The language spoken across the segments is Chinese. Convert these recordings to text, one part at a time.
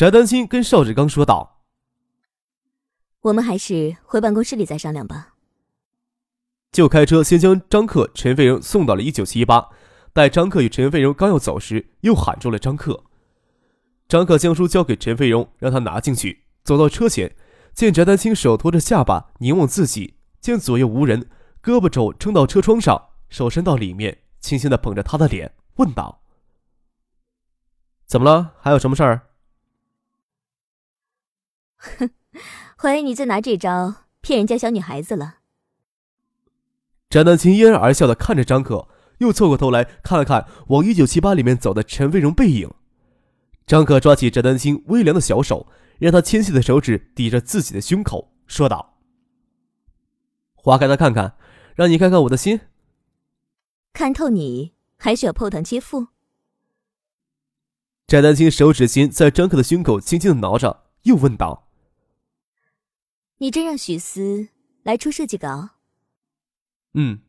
翟丹青跟邵志刚说道：“我们还是回办公室里再商量吧。”就开车先将张克、陈飞荣送到了一九七八。待张克与陈飞荣刚要走时，又喊住了张克。张克将书交给陈飞荣，让他拿进去。走到车前，见翟丹青手托着下巴凝望自己，见左右无人，胳膊肘撑到车窗上，手伸到里面，轻轻的捧着他的脸，问道：“怎么了？还有什么事儿？”哼，怀疑你在拿这招骗人家小女孩子了。翟丹青嫣然而笑的看着张可，又凑过头来看了看往一九七八里面走的陈飞荣背影。张可抓起翟丹青微凉的小手，让他纤细的手指抵着自己的胸口，说道：“划开他看看，让你看看我的心。看透你，还需要破糖切腹？”翟丹青手指心在张克的胸口轻轻的挠着，又问道。你真让许思来出设计稿？嗯。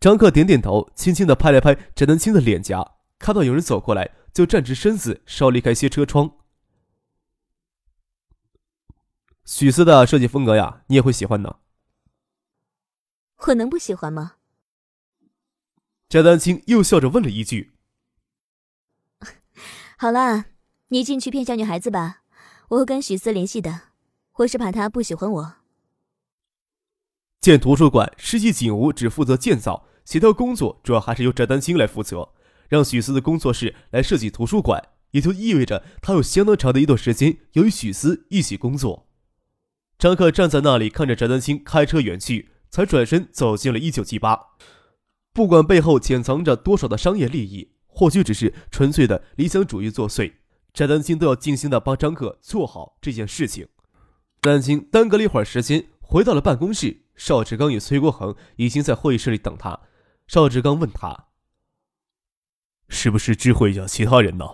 张克点点头，轻轻的拍了拍翟丹青的脸颊，看到有人走过来，就站直身子，稍离开些车窗。许思的设计风格呀，你也会喜欢呢。我能不喜欢吗？翟丹青又笑着问了一句：“好了，你进去骗小女孩子吧，我会跟许思联系的。”我是怕他不喜欢我。建图书馆实际景吴只负责建造，协调工作主要还是由翟丹青来负责。让许思的工作室来设计图书馆，也就意味着他有相当长的一段时间要与许思一起工作。张克站在那里看着翟丹青开车远去，才转身走进了一九七八。不管背后潜藏着多少的商业利益，或许只是纯粹的理想主义作祟，翟丹青都要尽心的帮张克做好这件事情。丹青耽搁了一会儿时间，回到了办公室。邵志刚与崔国恒已经在会议室里等他。邵志刚问他：“是不是知会一下其他人呢？”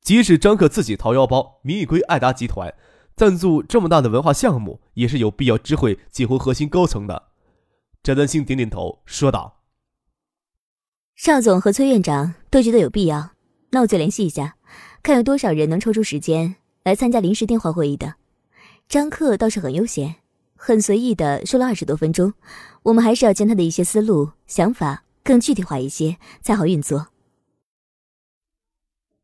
即使张克自己掏腰包，名义归爱达集团，赞助这么大的文化项目，也是有必要知会几乎核心高层的。翟丹青点点头，说道：“邵总和崔院长都觉得有必要，那我就联系一下，看有多少人能抽出时间。”来参加临时电话会议的张克倒是很悠闲，很随意的说了二十多分钟。我们还是要将他的一些思路、想法更具体化一些，才好运作。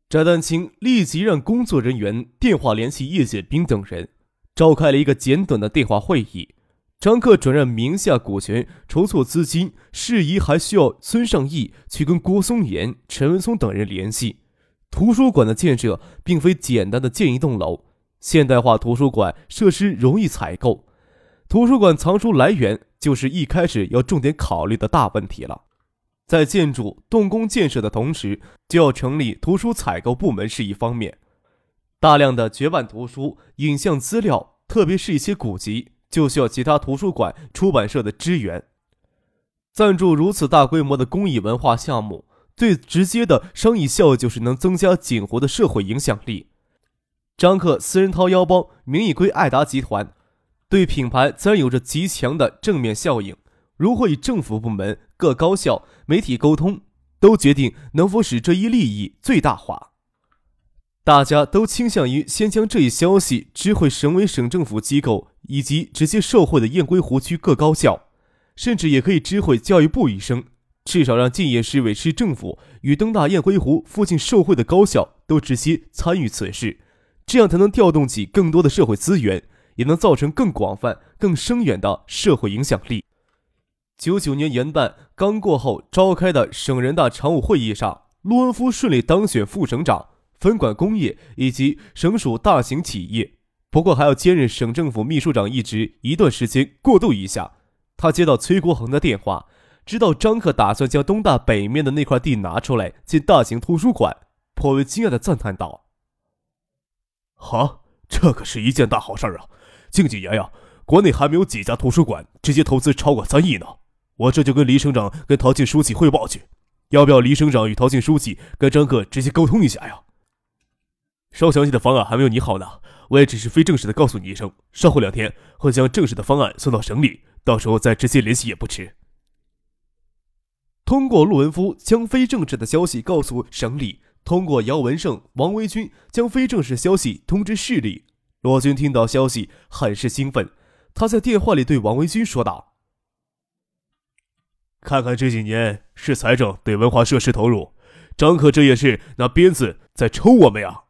翟丹青立即让工作人员电话联系叶简兵等人，召开了一个简短的电话会议。张克转让名下股权、筹措资金事宜，还需要孙尚义去跟郭松岩、陈文松等人联系。图书馆的建设并非简单的建一栋楼，现代化图书馆设施容易采购，图书馆藏书来源就是一开始要重点考虑的大问题了。在建筑动工建设的同时，就要成立图书采购部门是一方面。大量的绝版图书、影像资料，特别是一些古籍，就需要其他图书馆、出版社的支援。赞助如此大规模的公益文化项目。最直接的商业效益就是能增加锦湖的社会影响力。张克私人掏腰包，名义归爱达集团，对品牌自然有着极强的正面效应。如何与政府部门、各高校、媒体沟通，都决定能否使这一利益最大化。大家都倾向于先将这一消息知会省委省政府机构以及直接受贿的雁归湖区各高校，甚至也可以知会教育部一声。至少让建业市委市政府与东大雁归湖附近受贿的高校都直接参与此事，这样才能调动起更多的社会资源，也能造成更广泛、更深远的社会影响力。九九年元旦刚过后召开的省人大常务会议上，陆恩夫顺利当选副省长，分管工业以及省属大型企业，不过还要兼任省政府秘书长一职一段时间过渡一下。他接到崔国恒的电话。知道张克打算将东大北面的那块地拿出来建大型图书馆，颇为惊讶的赞叹道：“好，这可是一件大好事啊！近几年呀，国内还没有几家图书馆直接投资超过三亿呢。我这就跟黎省长、跟陶庆书记汇报去，要不要黎省长与陶庆书记跟张克直接沟通一下呀？稍详细的方案还没有拟好呢，我也只是非正式的告诉你一声，稍后两天会将正式的方案送到省里，到时候再直接联系也不迟。通过陆文夫将非正式的消息告诉省里，通过姚文胜、王维军将非正式消息通知市里。罗军听到消息很是兴奋，他在电话里对王维军说道：“看看这几年市财政对文化设施投入，张可这也是拿鞭子在抽我们呀！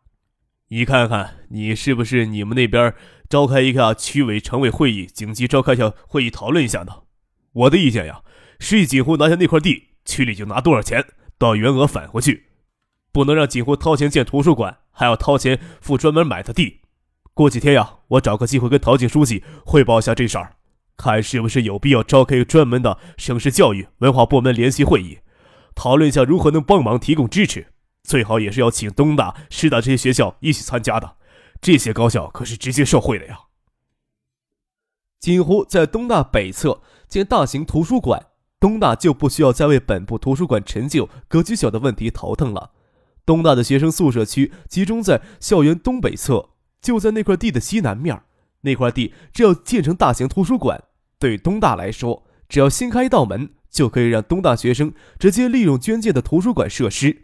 你看看，你是不是你们那边召开一个区委常委会议，紧急召开一下会议讨论一下呢？我的意见呀。”市里锦湖拿下那块地，区里就拿多少钱，到原额返回去，不能让锦湖掏钱建图书馆，还要掏钱付专门买的地。过几天呀，我找个机会跟陶静书记汇报一下这事儿，看是不是有必要召开专门的省市教育文化部门联席会议，讨论一下如何能帮忙提供支持。最好也是要请东大、师大这些学校一起参加的，这些高校可是直接受惠的呀。锦湖在东大北侧建大型图书馆。东大就不需要再为本部图书馆陈旧、格局小的问题头疼了。东大的学生宿舍区集中在校园东北侧，就在那块地的西南面。那块地只要建成大型图书馆，对东大来说，只要新开一道门，就可以让东大学生直接利用捐建的图书馆设施。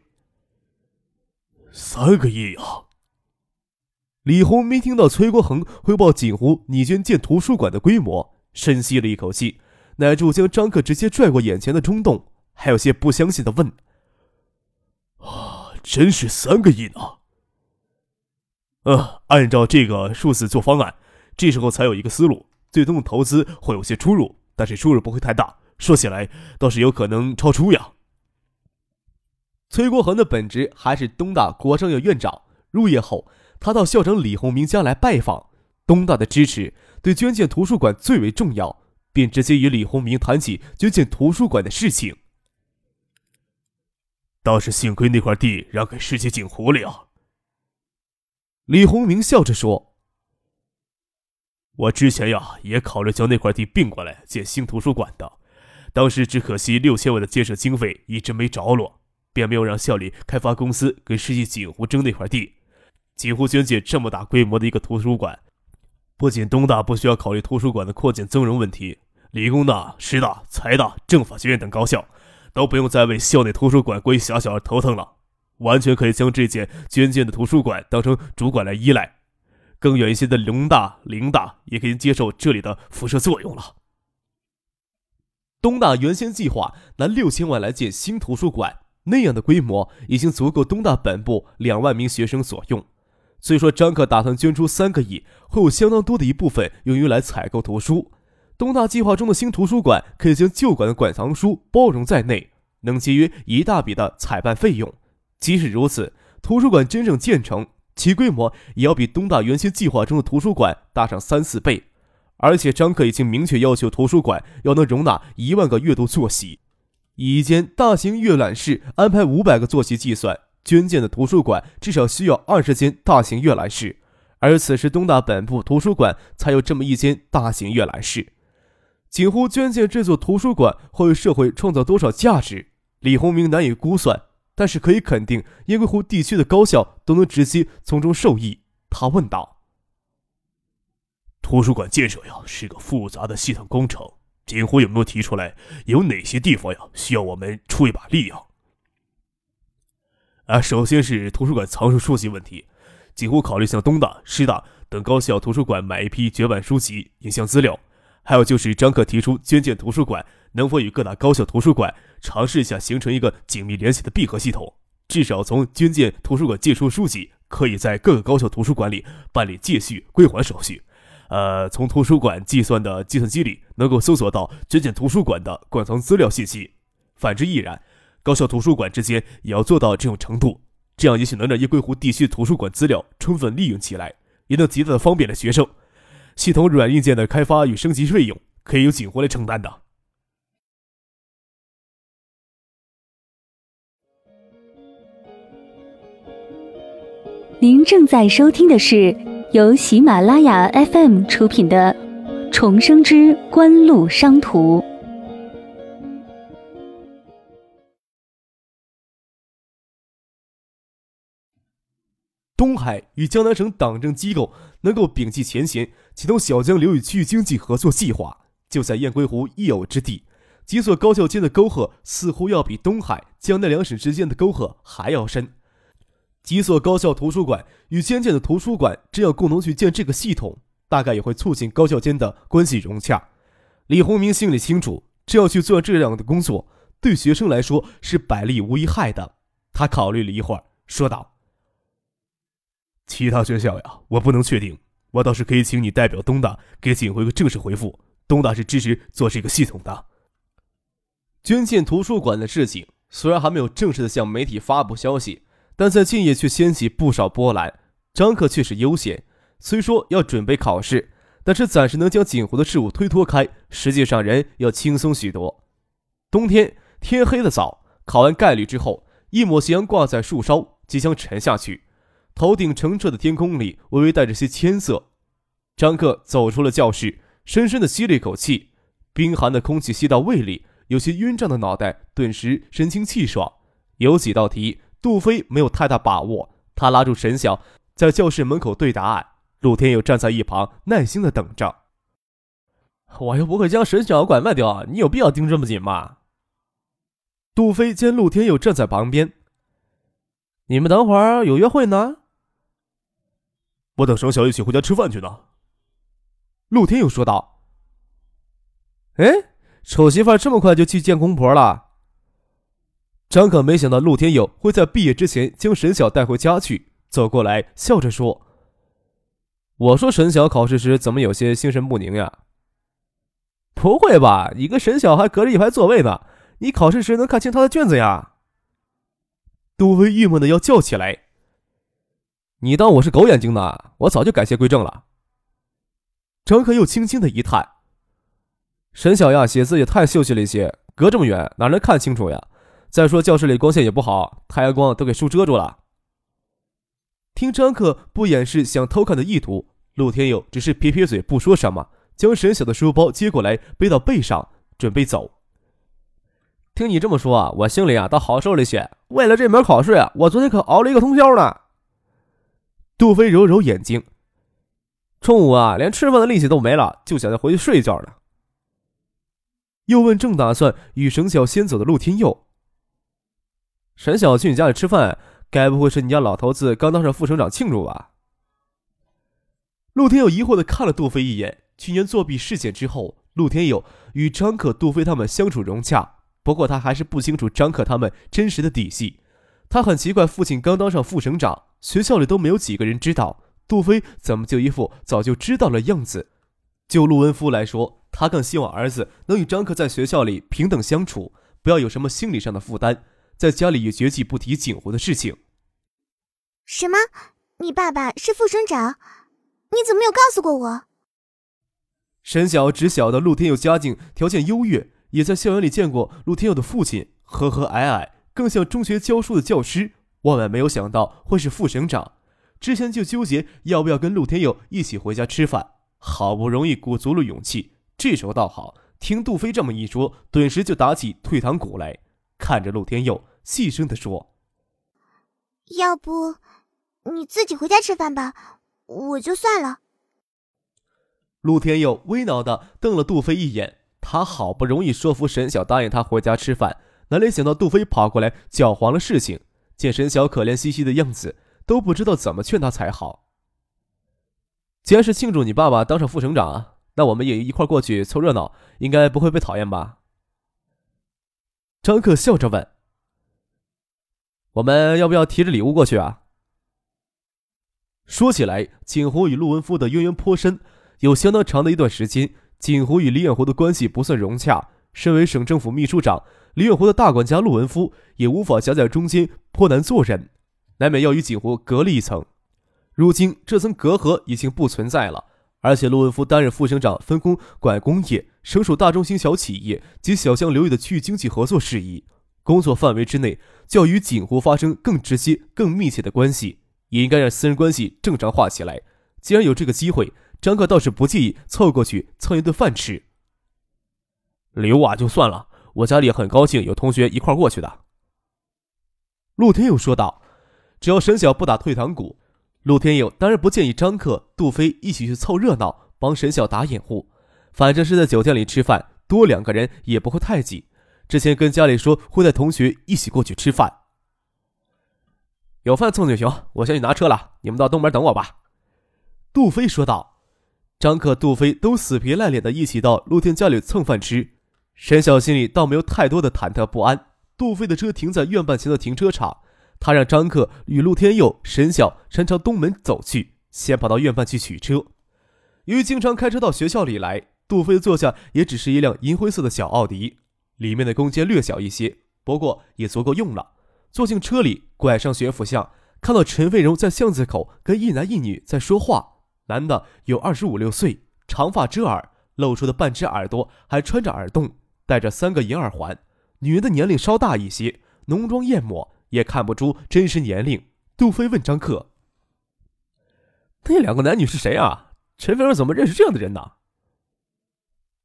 三个亿啊！李红没听到崔国恒汇报锦湖拟捐建图书馆的规模，深吸了一口气。乃柱将张克直接拽过眼前的冲动，还有些不相信的问：“啊，真是三个亿呢？”“呃，按照这个数字做方案，这时候才有一个思路，最终的投资会有些出入，但是出入不会太大。说起来倒是有可能超出呀。”崔国恒的本职还是东大国商院院长，入业后他到校长李洪明家来拜访，东大的支持对捐建图书馆最为重要。便直接与李洪明谈起捐建图书馆的事情。倒是幸亏那块地让给世界锦湖了。李洪明笑着说：“我之前呀也考虑将那块地并过来建新图书馆的，当时只可惜六千万的建设经费一直没着落，便没有让校里开发公司跟世界锦湖争那块地。锦湖捐建这么大规模的一个图书馆。”不仅东大不需要考虑图书馆的扩建增容问题，理工大、师大、财大、政法学院等高校都不用再为校内图书馆过于狭小而头疼了，完全可以将这件捐建的图书馆当成主管来依赖。更远一些的农大、林大也可以接受这里的辐射作用了。东大原先计划拿六千万来建新图书馆，那样的规模已经足够东大本部两万名学生所用。虽说张克打算捐出三个亿，会有相当多的一部分用于来采购图书。东大计划中的新图书馆可以将旧馆的馆藏书包容在内，能节约一大笔的采办费用。即使如此，图书馆真正建成，其规模也要比东大原先计划中的图书馆大上三四倍。而且张克已经明确要求图书馆要能容纳一万个阅读坐席，以一间大型阅览室安排五百个坐席计算。捐建的图书馆至少需要二十间大型阅览室，而此时东大本部图书馆才有这么一间大型阅览室。锦湖捐建这座图书馆会为社会创造多少价值，李洪明难以估算，但是可以肯定，烟归湖地区的高校都能直接从中受益。他问道：“图书馆建设呀，是个复杂的系统工程，锦湖有没有提出来，有哪些地方呀需要我们出一把力呀？”啊，首先是图书馆藏书书籍问题，几乎考虑向东大、师大等高校图书馆买一批绝版书籍、影像资料。还有就是张克提出捐建图书馆，能否与各大高校图书馆尝试一下形成一个紧密联系的闭合系统？至少从捐建图书馆借出书籍，可以在各个高校图书馆里办理借续归还手续。呃，从图书馆计算的计算机里能够搜索到捐建图书馆的馆藏资料信息，反之亦然。高校图书馆之间也要做到这种程度，这样也许能让夜归湖地区图书馆资料充分利用起来，也能极大的方便了学生。系统软硬件的开发与升级费用可以由锦湖来承担的。您正在收听的是由喜马拉雅 FM 出品的《重生之官路商途》。东海与江南省党政机构能够摒弃前嫌，启动小江流域区域经济合作计划，就在雁归湖一隅之地。几所高校间的沟壑似乎要比东海、江南两省之间的沟壑还要深。几所高校图书馆与先建的图书馆这样共同去建这个系统，大概也会促进高校间的关系融洽。李洪明心里清楚，这样去做这样的工作，对学生来说是百利无一害的。他考虑了一会儿，说道：“其他学校呀，我不能确定。我倒是可以请你代表东大给锦辉个正式回复。东大是支持做这个系统的。捐献图书馆的事情，虽然还没有正式的向媒体发布消息。”但在建业却掀起不少波澜，张克却是悠闲。虽说要准备考试，但是暂时能将锦湖的事务推脱开，实际上人要轻松许多。冬天天黑的早，考完概率之后，一抹斜阳挂在树梢，即将沉下去。头顶澄澈的天空里，微微带着些铅色。张克走出了教室，深深的吸了一口气，冰寒的空气吸到胃里，有些晕胀的脑袋顿时神清气爽。有几道题。杜飞没有太大把握，他拉住沈晓，在教室门口对答案。陆天佑站在一旁，耐心的等着。我又不会将沈晓拐卖掉，你有必要盯这么紧吗？杜飞见陆天佑站在旁边，你们等会儿有约会呢？我等沈晓一起回家吃饭去呢。陆天佑说道。哎，丑媳妇这么快就去见公婆了？张可没想到陆天佑会在毕业之前将沈晓带回家去，走过来笑着说：“我说沈晓考试时怎么有些心神不宁呀？”“不会吧，你跟沈晓还隔着一排座位呢，你考试时能看清他的卷子呀？”杜飞郁闷的要叫起来：“你当我是狗眼睛呢？我早就改邪归正了。”张可又轻轻的一叹：“沈晓呀，写字也太秀气了一些，隔这么远哪能看清楚呀？”再说教室里光线也不好，太阳光都给树遮住了。听张克不掩饰想偷看的意图，陆天佑只是撇撇嘴，不说什么，将沈晓的书包接过来背到背上，准备走。听你这么说啊，我心里啊倒好受了些。为了这门考试啊，我昨天可熬了一个通宵呢。杜飞揉揉眼睛，中午啊连吃饭的力气都没了，就想着回去睡一觉了。又问正打算与沈晓先走的陆天佑。沈晓去你家里吃饭，该不会是你家老头子刚当上副省长庆祝吧？陆天佑疑惑的看了杜飞一眼。去年作弊事件之后，陆天佑与张可、杜飞他们相处融洽，不过他还是不清楚张可他们真实的底细。他很奇怪，父亲刚当上副省长，学校里都没有几个人知道，杜飞怎么就一副早就知道了样子？就陆文夫来说，他更希望儿子能与张克在学校里平等相处，不要有什么心理上的负担。在家里也绝技不提锦湖的事情。什么？你爸爸是副省长？你怎么没有告诉过我？沈晓只晓得陆天佑家境条件优越，也在校园里见过陆天佑的父亲，和和蔼蔼，更像中学教书的教师。万万没有想到会是副省长。之前就纠结要不要跟陆天佑一起回家吃饭，好不容易鼓足了勇气，这时候倒好，听杜飞这么一说，顿时就打起退堂鼓来，看着陆天佑。细声的说：“要不，你自己回家吃饭吧，我就算了。”陆天佑微恼的瞪了杜飞一眼，他好不容易说服沈晓答应他回家吃饭，哪里想到杜飞跑过来搅黄了事情。见沈晓可怜兮兮的样子，都不知道怎么劝他才好。既然是庆祝你爸爸当上副省长，那我们也一块过去凑热闹，应该不会被讨厌吧？张克笑着问。我们要不要提着礼物过去啊？说起来，锦湖与陆文夫的渊源颇深，有相当长的一段时间，锦湖与李远湖的关系不算融洽。身为省政府秘书长，李远湖的大管家陆文夫也无法夹在中间，颇难做人，难免要与锦湖隔了一层。如今这层隔阂已经不存在了，而且陆文夫担任副省长，分工管工业、省属大中型小企业及小江流域的区域经济合作事宜。工作范围之内，就要与锦湖发生更直接、更密切的关系。也应该让私人关系正常化起来。既然有这个机会，张克倒是不介意凑过去蹭一顿饭吃。礼物啊，就算了，我家里很高兴有同学一块过去的。陆天佑说道：“只要沈晓不打退堂鼓，陆天佑当然不建议张克、杜飞一起去凑热闹，帮沈晓打掩护。反正是在酒店里吃饭，多两个人也不会太挤。之前跟家里说会带同学一起过去吃饭，有饭蹭就行。我先去拿车了，你们到东门等我吧。”杜飞说道。张克、杜飞都死皮赖脸的一起到陆天家里蹭饭吃。沈晓心里倒没有太多的忐忑不安。杜飞的车停在院办前的停车场，他让张克与陆天佑、沈晓先朝东门走去，先跑到院办去取车。由于经常开车到学校里来，杜飞坐下也只是一辆银灰色的小奥迪，里面的空间略小一些，不过也足够用了。坐进车里，拐上学府巷，看到陈飞荣在巷子口跟一男一女在说话。男的有二十五六岁，长发遮耳，露出的半只耳朵还穿着耳洞。戴着三个银耳环，女人的年龄稍大一些，浓妆艳抹，也看不出真实年龄。杜飞问张克：“那两个男女是谁啊？陈飞儿怎么认识这样的人呢？”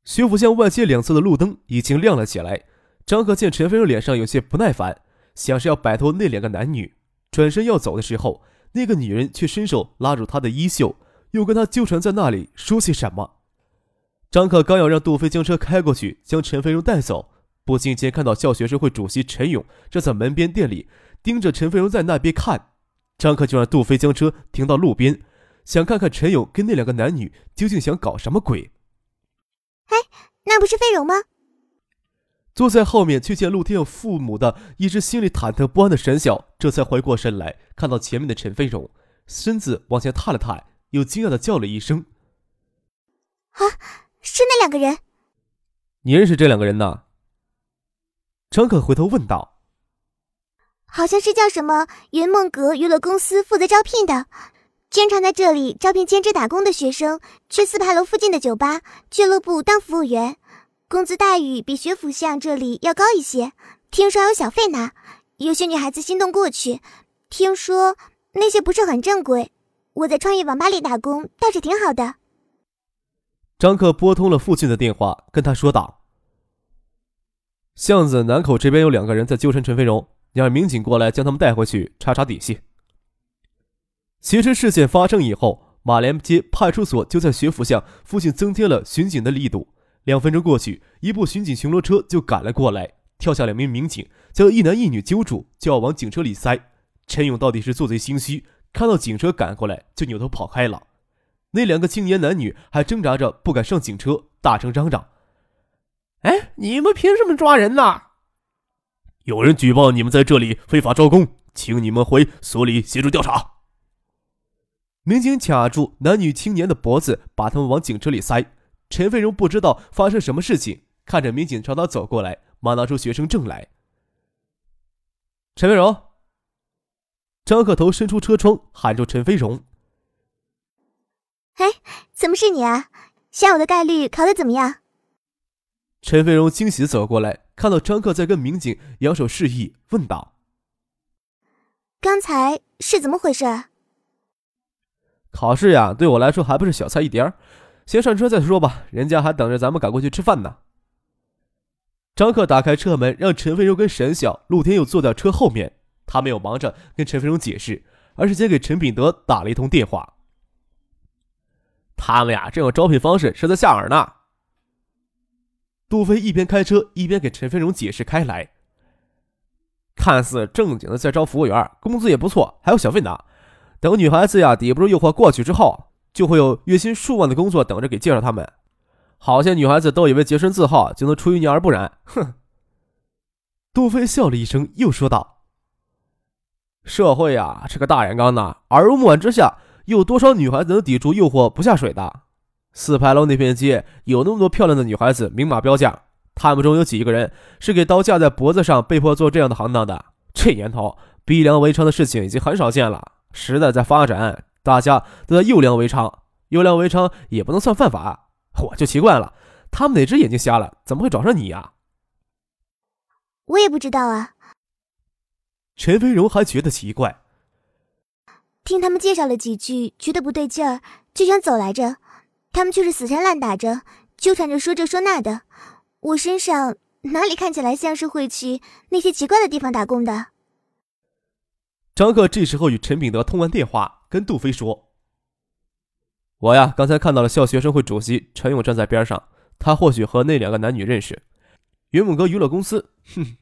徐府巷外街两侧的路灯已经亮了起来。张克见陈飞儿脸上有些不耐烦，想是要摆脱那两个男女，转身要走的时候，那个女人却伸手拉住他的衣袖，又跟他纠缠在那里说些什么。张克刚要让杜飞将车开过去，将陈飞荣带走，不经意间看到校学生会主席陈勇站在门边店里，盯着陈飞荣在那边看。张克就让杜飞将车停到路边，想看看陈勇跟那两个男女究竟想搞什么鬼。哎，那不是飞荣吗？坐在后面却见陆天佑父母的一直心里忐忑不安的沈晓，这才回过神来，看到前面的陈飞荣，身子往前踏了踏，又惊讶的叫了一声：“啊！”是那两个人，你认识这两个人呢？张可回头问道。好像是叫什么云梦阁娱乐公司负责招聘的，经常在这里招聘兼职打工的学生，去四牌楼附近的酒吧、俱乐部当服务员，工资待遇比学府巷这里要高一些，听说还有小费拿。有些女孩子心动过去，听说那些不是很正规。我在创业网吧里打工，倒是挺好的。张克拨通了父亲的电话，跟他说道：“巷子南口这边有两个人在纠缠陈飞荣，你让民警过来将他们带回去查查底细。”其实事件发生以后，马连街派出所就在学府巷附近增添了巡警的力度。两分钟过去，一部巡警巡逻车就赶了过来，跳下两名民警，将一男一女揪住，就要往警车里塞。陈勇到底是做贼心虚，看到警车赶过来，就扭头跑开了。那两个青年男女还挣扎着不敢上警车，大声嚷嚷：“哎，你们凭什么抓人呢？有人举报你们在这里非法招工，请你们回所里协助调查。”民警卡住男女青年的脖子，把他们往警车里塞。陈飞荣不知道发生什么事情，看着民警朝他走过来，忙拿出学生证来。陈飞荣，张克头伸出车窗，喊住陈飞荣。哎，怎么是你啊？下午的概率考的怎么样？陈飞荣惊喜的走过来，看到张克在跟民警扬手示意，问道：“刚才是怎么回事？”考试呀，对我来说还不是小菜一碟儿先上车再说吧，人家还等着咱们赶过去吃饭呢。张克打开车门，让陈飞荣跟沈晓、陆天佑坐在车后面。他没有忙着跟陈飞荣解释，而是先给陈炳德打了一通电话。他们呀，这种招聘方式是在下饵呢。杜飞一边开车一边给陈飞荣解释开来。看似正经的在招服务员，工资也不错，还有小费拿。等女孩子呀抵不住诱惑过去之后，就会有月薪数万的工作等着给介绍他们。好些女孩子都以为洁身自好就能出淤泥而不染，哼。杜飞笑了一声，又说道：“社会呀，是个大染缸呢，耳濡目染之下。”有多少女孩子能抵住诱惑不下水的？四牌楼那片街有那么多漂亮的女孩子，明码标价。他们中有几个人是给刀架在脖子上，被迫做这样的行当的？这年头，逼良为娼的事情已经很少见了。时代在发展，大家都在诱良为娼，诱良为娼也不能算犯法。我就奇怪了，他们哪只眼睛瞎了？怎么会找上你呀？我也不知道啊。陈飞荣还觉得奇怪。听他们介绍了几句，觉得不对劲儿，就想走来着。他们却是死缠烂打着，纠缠着说这说那的。我身上哪里看起来像是会去那些奇怪的地方打工的？张克这时候与陈炳德通完电话，跟杜飞说：“我呀，刚才看到了校学生会主席陈勇站在边上，他或许和那两个男女认识。云梦阁娱乐公司。”哼。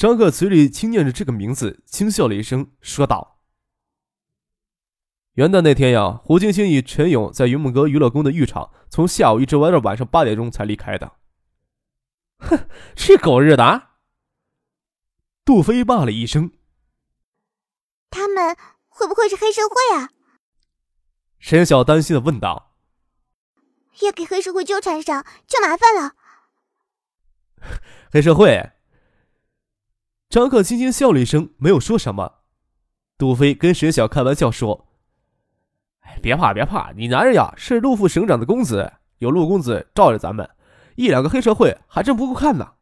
张克嘴里轻念着这个名字，轻笑了一声，说道：“元旦那天呀，胡晶晶与陈勇在云梦阁娱乐宫的浴场，从下午一直玩到晚上八点钟才离开的。”哼，这狗日的！杜飞骂了一声：“他们会不会是黑社会啊？”沈晓担心的问道：“要给黑社会纠缠上，就麻烦了。”黑社会。张克轻轻笑了一声，没有说什么。杜飞跟沈晓开玩笑说：“哎，别怕，别怕，你男人呀是陆副省长的公子，有陆公子罩着咱们，一两个黑社会还真不够看呢。”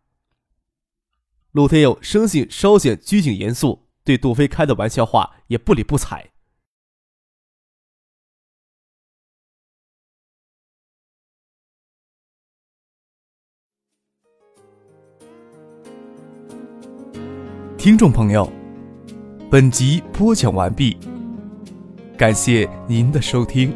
陆天佑生性稍显拘谨严肃，对杜飞开的玩笑话也不理不睬。听众朋友，本集播讲完毕，感谢您的收听。